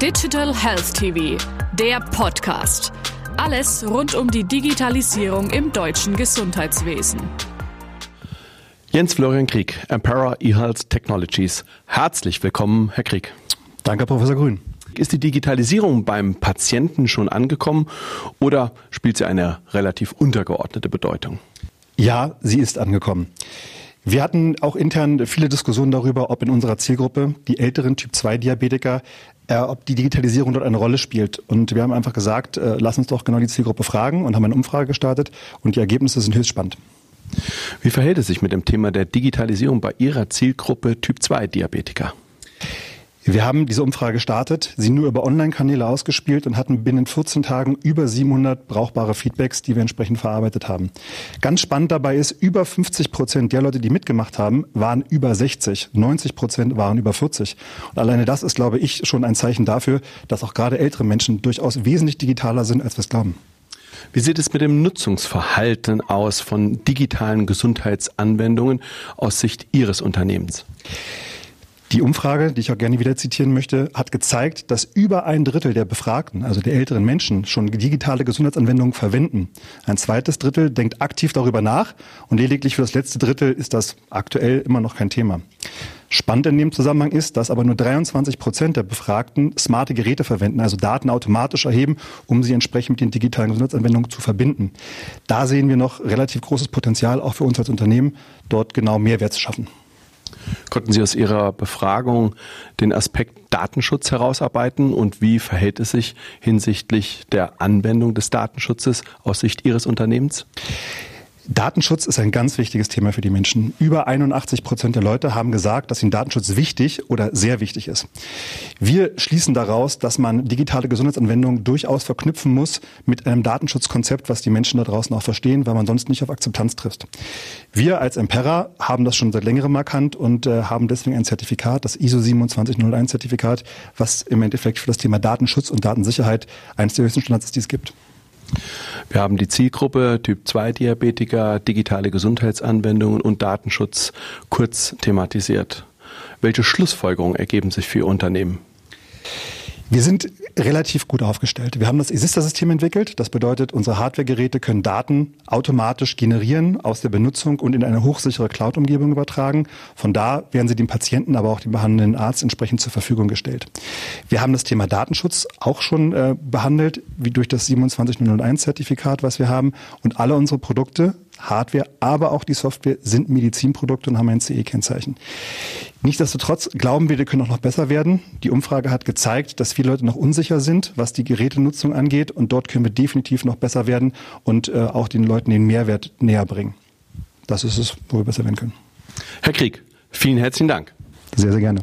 Digital Health TV, der Podcast. Alles rund um die Digitalisierung im deutschen Gesundheitswesen. Jens Florian Krieg, Empara eHealth Technologies. Herzlich willkommen, Herr Krieg. Danke, Professor Grün. Ist die Digitalisierung beim Patienten schon angekommen oder spielt sie eine relativ untergeordnete Bedeutung? Ja, sie ist angekommen. Wir hatten auch intern viele Diskussionen darüber, ob in unserer Zielgruppe die älteren Typ-2-Diabetiker, äh, ob die Digitalisierung dort eine Rolle spielt. Und wir haben einfach gesagt, äh, lass uns doch genau die Zielgruppe fragen und haben eine Umfrage gestartet und die Ergebnisse sind höchst spannend. Wie verhält es sich mit dem Thema der Digitalisierung bei Ihrer Zielgruppe Typ-2-Diabetiker? Wir haben diese Umfrage gestartet, sie nur über Online-Kanäle ausgespielt und hatten binnen 14 Tagen über 700 brauchbare Feedbacks, die wir entsprechend verarbeitet haben. Ganz spannend dabei ist, über 50 Prozent der Leute, die mitgemacht haben, waren über 60. 90 Prozent waren über 40. Und alleine das ist, glaube ich, schon ein Zeichen dafür, dass auch gerade ältere Menschen durchaus wesentlich digitaler sind, als wir es glauben. Wie sieht es mit dem Nutzungsverhalten aus von digitalen Gesundheitsanwendungen aus Sicht Ihres Unternehmens? Die Umfrage, die ich auch gerne wieder zitieren möchte, hat gezeigt, dass über ein Drittel der Befragten, also der älteren Menschen, schon digitale Gesundheitsanwendungen verwenden. Ein zweites Drittel denkt aktiv darüber nach und lediglich für das letzte Drittel ist das aktuell immer noch kein Thema. Spannend in dem Zusammenhang ist, dass aber nur 23 Prozent der Befragten smarte Geräte verwenden, also Daten automatisch erheben, um sie entsprechend mit den digitalen Gesundheitsanwendungen zu verbinden. Da sehen wir noch relativ großes Potenzial auch für uns als Unternehmen, dort genau Mehrwert zu schaffen. Konnten Sie aus Ihrer Befragung den Aspekt Datenschutz herausarbeiten und wie verhält es sich hinsichtlich der Anwendung des Datenschutzes aus Sicht Ihres Unternehmens? Datenschutz ist ein ganz wichtiges Thema für die Menschen. Über 81 Prozent der Leute haben gesagt, dass ihnen Datenschutz wichtig oder sehr wichtig ist. Wir schließen daraus, dass man digitale Gesundheitsanwendungen durchaus verknüpfen muss mit einem Datenschutzkonzept, was die Menschen da draußen auch verstehen, weil man sonst nicht auf Akzeptanz trifft. Wir als Empera haben das schon seit längerem erkannt und äh, haben deswegen ein Zertifikat, das ISO 27001 Zertifikat, was im Endeffekt für das Thema Datenschutz und Datensicherheit eines der höchsten Standards ist, die es gibt. Wir haben die Zielgruppe Typ 2 Diabetiker, digitale Gesundheitsanwendungen und Datenschutz kurz thematisiert. Welche Schlussfolgerungen ergeben sich für Ihr Unternehmen? Wir sind relativ gut aufgestellt. Wir haben das Exister-System entwickelt. Das bedeutet, unsere Hardware-Geräte können Daten automatisch generieren aus der Benutzung und in eine hochsichere Cloud-Umgebung übertragen. Von da werden sie dem Patienten, aber auch dem behandelnden Arzt entsprechend zur Verfügung gestellt. Wir haben das Thema Datenschutz auch schon äh, behandelt, wie durch das 27001-Zertifikat, was wir haben. Und alle unsere Produkte Hardware, aber auch die Software sind Medizinprodukte und haben ein CE-Kennzeichen. Nichtsdestotrotz glauben wir, wir können auch noch besser werden. Die Umfrage hat gezeigt, dass viele Leute noch unsicher sind, was die Gerätenutzung angeht. Und dort können wir definitiv noch besser werden und äh, auch den Leuten den Mehrwert näher bringen. Das ist es, wo wir besser werden können. Herr Krieg, vielen herzlichen Dank. Sehr, sehr gerne.